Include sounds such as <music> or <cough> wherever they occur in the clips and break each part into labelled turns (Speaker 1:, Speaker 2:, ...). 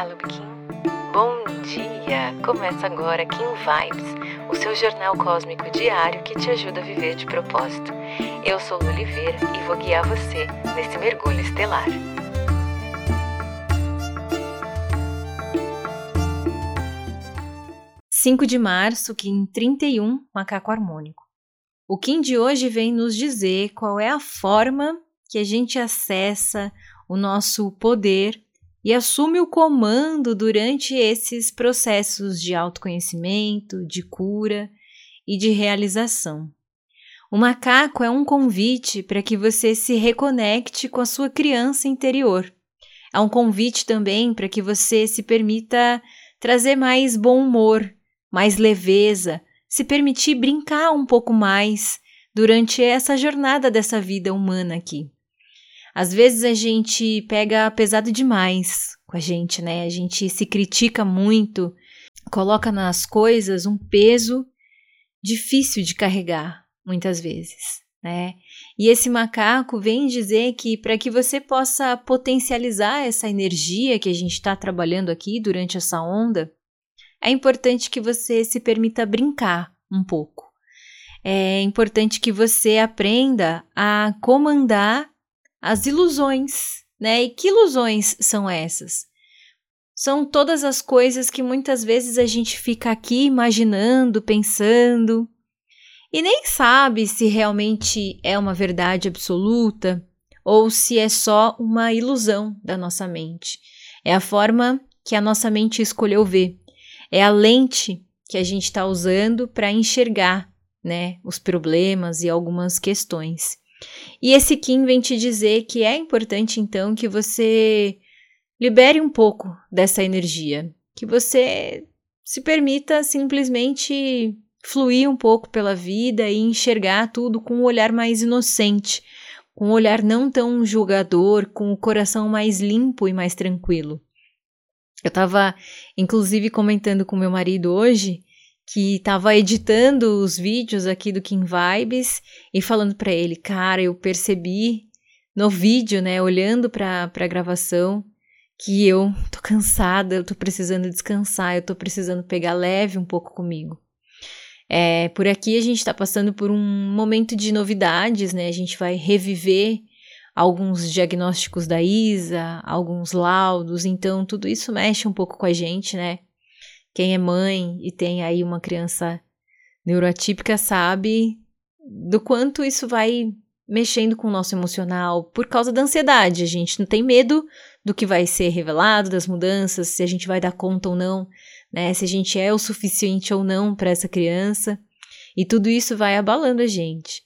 Speaker 1: Fala, Kim. Bom dia! Começa agora Kim Vibes, o seu jornal cósmico diário que te ajuda a viver de propósito. Eu sou Lu Oliveira e vou guiar você nesse mergulho estelar. Cinco de março, Kim 31, Macaco Harmônico. O Kim de hoje vem nos dizer qual é a forma que a gente acessa o nosso poder e assume o comando durante esses processos de autoconhecimento, de cura e de realização. O macaco é um convite para que você se reconecte com a sua criança interior. É um convite também para que você se permita trazer mais bom humor, mais leveza, se permitir brincar um pouco mais durante essa jornada dessa vida humana aqui. Às vezes a gente pega pesado demais com a gente, né? A gente se critica muito, coloca nas coisas um peso difícil de carregar, muitas vezes, né? E esse macaco vem dizer que para que você possa potencializar essa energia que a gente está trabalhando aqui durante essa onda, é importante que você se permita brincar um pouco. É importante que você aprenda a comandar as ilusões, né? E que ilusões são essas? São todas as coisas que muitas vezes a gente fica aqui imaginando, pensando, e nem sabe se realmente é uma verdade absoluta ou se é só uma ilusão da nossa mente. É a forma que a nossa mente escolheu ver. É a lente que a gente está usando para enxergar né, os problemas e algumas questões. E esse Kim vem te dizer que é importante então que você libere um pouco dessa energia, que você se permita simplesmente fluir um pouco pela vida e enxergar tudo com um olhar mais inocente, com um olhar não tão julgador, com o coração mais limpo e mais tranquilo. Eu estava, inclusive, comentando com meu marido hoje que estava editando os vídeos aqui do Kim Vibes e falando para ele, cara, eu percebi no vídeo, né, olhando para a gravação, que eu tô cansada, eu tô precisando descansar, eu tô precisando pegar leve um pouco comigo. É, por aqui a gente está passando por um momento de novidades, né? A gente vai reviver alguns diagnósticos da Isa, alguns laudos, então tudo isso mexe um pouco com a gente, né? Quem é mãe e tem aí uma criança neuroatípica sabe do quanto isso vai mexendo com o nosso emocional por causa da ansiedade. A gente não tem medo do que vai ser revelado, das mudanças, se a gente vai dar conta ou não, né? Se a gente é o suficiente ou não para essa criança. E tudo isso vai abalando a gente.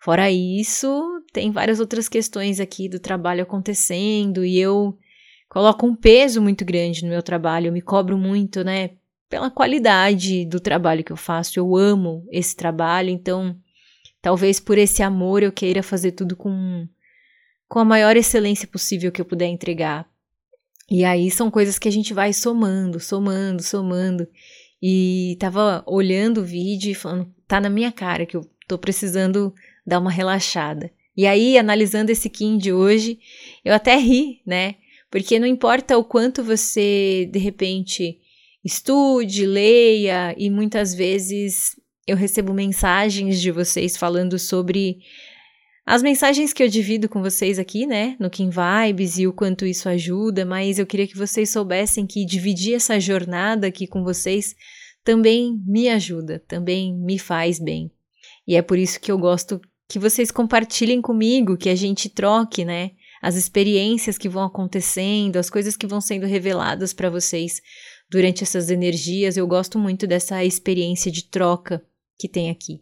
Speaker 1: Fora isso, tem várias outras questões aqui do trabalho acontecendo e eu coloco um peso muito grande no meu trabalho, eu me cobro muito, né? Pela qualidade do trabalho que eu faço. Eu amo esse trabalho, então talvez por esse amor eu queira fazer tudo com, com a maior excelência possível que eu puder entregar. E aí são coisas que a gente vai somando, somando, somando. E tava olhando o vídeo e falando, tá na minha cara que eu tô precisando dar uma relaxada. E aí, analisando esse Kim de hoje, eu até ri, né? Porque não importa o quanto você, de repente, estude, leia e muitas vezes eu recebo mensagens de vocês falando sobre as mensagens que eu divido com vocês aqui, né, no Kim Vibes e o quanto isso ajuda, mas eu queria que vocês soubessem que dividir essa jornada aqui com vocês também me ajuda, também me faz bem. E é por isso que eu gosto que vocês compartilhem comigo, que a gente troque, né, as experiências que vão acontecendo, as coisas que vão sendo reveladas para vocês durante essas energias. Eu gosto muito dessa experiência de troca que tem aqui.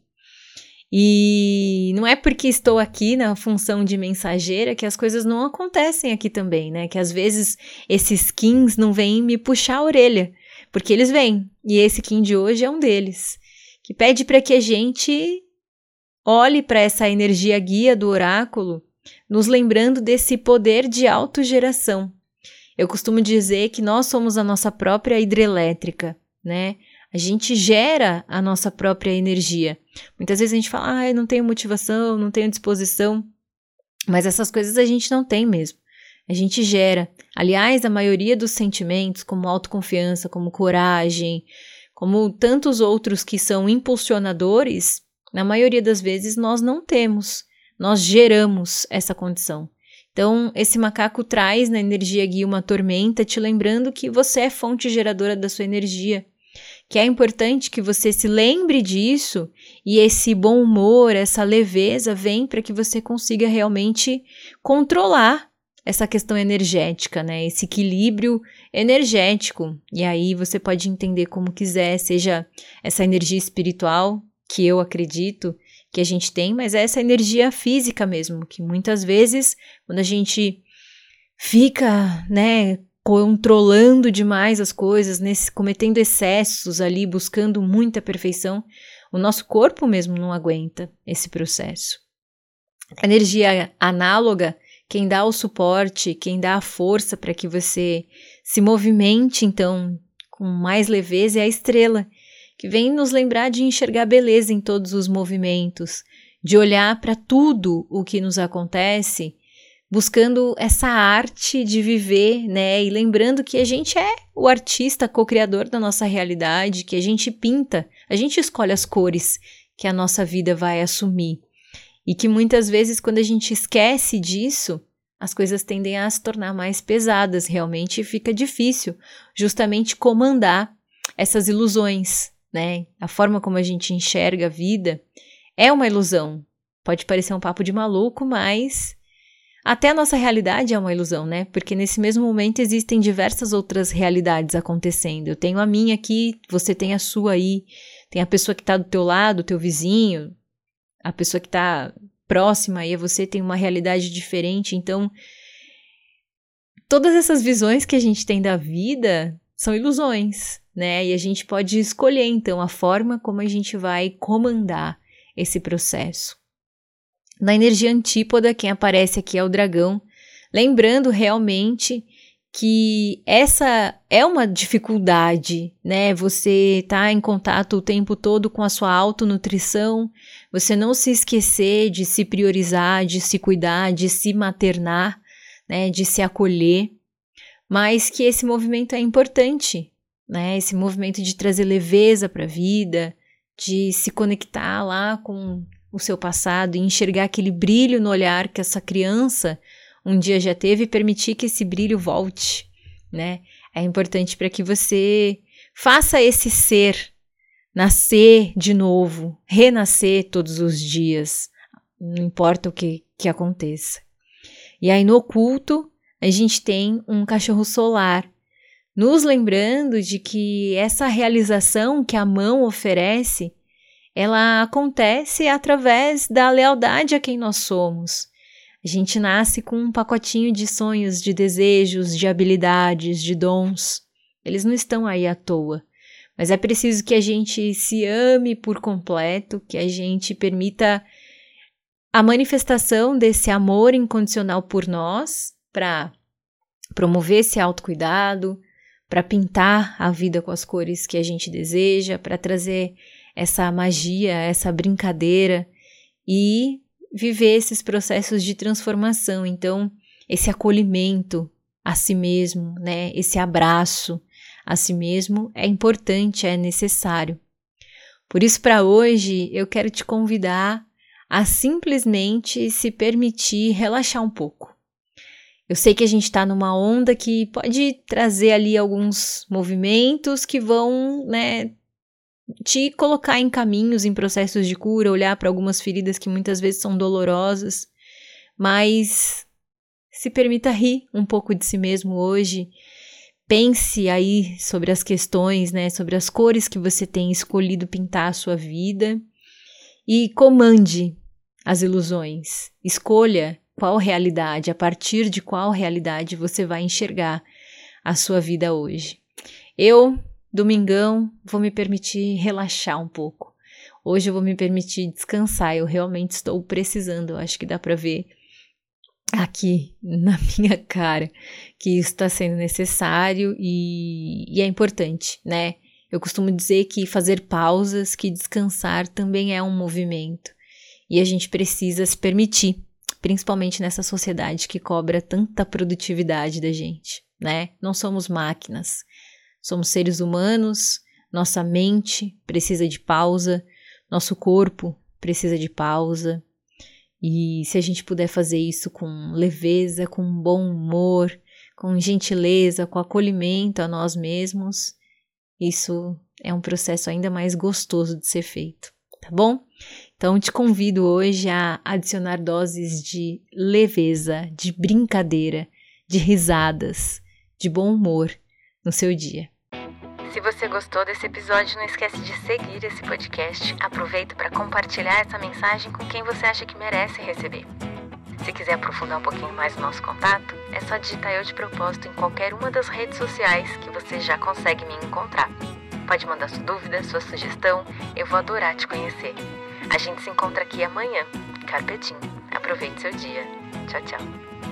Speaker 1: E não é porque estou aqui na função de mensageira que as coisas não acontecem aqui também, né? Que às vezes esses skins não vêm me puxar a orelha, porque eles vêm. E esse Kim de hoje é um deles, que pede para que a gente olhe para essa energia guia do oráculo, nos lembrando desse poder de autogeração, eu costumo dizer que nós somos a nossa própria hidrelétrica, né? A gente gera a nossa própria energia. Muitas vezes a gente fala, ah, eu não tenho motivação, não tenho disposição, mas essas coisas a gente não tem mesmo. A gente gera. Aliás, a maioria dos sentimentos, como autoconfiança, como coragem, como tantos outros que são impulsionadores, na maioria das vezes nós não temos. Nós geramos essa condição. Então, esse macaco traz na energia guia uma tormenta, te lembrando que você é fonte geradora da sua energia que é importante que você se lembre disso e esse bom humor, essa leveza vem para que você consiga realmente controlar essa questão energética, né? Esse equilíbrio energético. E aí você pode entender como quiser, seja essa energia espiritual que eu acredito que a gente tem, mas é essa energia física mesmo, que muitas vezes quando a gente fica, né, controlando demais as coisas, nesse, cometendo excessos ali, buscando muita perfeição, o nosso corpo mesmo não aguenta esse processo. A energia análoga, quem dá o suporte, quem dá a força para que você se movimente, então, com mais leveza, é a estrela, que vem nos lembrar de enxergar beleza em todos os movimentos, de olhar para tudo o que nos acontece buscando essa arte de viver, né? E lembrando que a gente é o artista co-criador da nossa realidade, que a gente pinta, a gente escolhe as cores que a nossa vida vai assumir. E que muitas vezes, quando a gente esquece disso, as coisas tendem a se tornar mais pesadas, realmente fica difícil justamente comandar essas ilusões, né? A forma como a gente enxerga a vida é uma ilusão. Pode parecer um papo de maluco, mas até a nossa realidade é uma ilusão, né? Porque nesse mesmo momento existem diversas outras realidades acontecendo. Eu tenho a minha aqui, você tem a sua aí, tem a pessoa que está do teu lado, teu vizinho, a pessoa que está próxima aí a você tem uma realidade diferente. Então, todas essas visões que a gente tem da vida são ilusões, né? E a gente pode escolher então a forma como a gente vai comandar esse processo. Na energia antípoda, quem aparece aqui é o dragão, lembrando realmente que essa é uma dificuldade, né? Você tá em contato o tempo todo com a sua autonutrição, você não se esquecer de se priorizar, de se cuidar, de se maternar, né? De se acolher, mas que esse movimento é importante, né? Esse movimento de trazer leveza para a vida, de se conectar lá com o seu passado e enxergar aquele brilho no olhar que essa criança um dia já teve e permitir que esse brilho volte, né? É importante para que você faça esse ser nascer de novo, renascer todos os dias, não importa o que, que aconteça. E aí no oculto, a gente tem um cachorro solar, nos lembrando de que essa realização que a mão oferece ela acontece através da lealdade a quem nós somos. A gente nasce com um pacotinho de sonhos, de desejos, de habilidades, de dons. Eles não estão aí à toa. Mas é preciso que a gente se ame por completo, que a gente permita a manifestação desse amor incondicional por nós, para promover esse autocuidado, para pintar a vida com as cores que a gente deseja, para trazer essa magia, essa brincadeira e viver esses processos de transformação. Então, esse acolhimento a si mesmo, né, esse abraço a si mesmo é importante, é necessário. Por isso, para hoje, eu quero te convidar a simplesmente se permitir relaxar um pouco. Eu sei que a gente está numa onda que pode trazer ali alguns movimentos que vão, né, te colocar em caminhos, em processos de cura, olhar para algumas feridas que muitas vezes são dolorosas, mas se permita rir um pouco de si mesmo hoje. Pense aí sobre as questões, né, sobre as cores que você tem escolhido pintar a sua vida e comande as ilusões. Escolha qual realidade, a partir de qual realidade você vai enxergar a sua vida hoje. Eu Domingão, vou me permitir relaxar um pouco. Hoje eu vou me permitir descansar. Eu realmente estou precisando. Acho que dá para ver aqui na <laughs> minha cara que isso está sendo necessário e, e é importante, né? Eu costumo dizer que fazer pausas, que descansar também é um movimento e a gente precisa se permitir, principalmente nessa sociedade que cobra tanta produtividade da gente, né? Não somos máquinas, somos seres humanos, nossa mente precisa de pausa, nosso corpo precisa de pausa. E se a gente puder fazer isso com leveza, com bom humor, com gentileza, com acolhimento a nós mesmos, isso é um processo ainda mais gostoso de ser feito, tá bom? Então te convido hoje a adicionar doses de leveza, de brincadeira, de risadas, de bom humor no seu dia.
Speaker 2: Se você gostou desse episódio, não esquece de seguir esse podcast. Aproveita para compartilhar essa mensagem com quem você acha que merece receber. Se quiser aprofundar um pouquinho mais o nosso contato, é só digitar Eu de Propósito em qualquer uma das redes sociais que você já consegue me encontrar. Pode mandar sua dúvida, sua sugestão, eu vou adorar te conhecer. A gente se encontra aqui amanhã. Carpetinho. Aproveite seu dia. Tchau, tchau.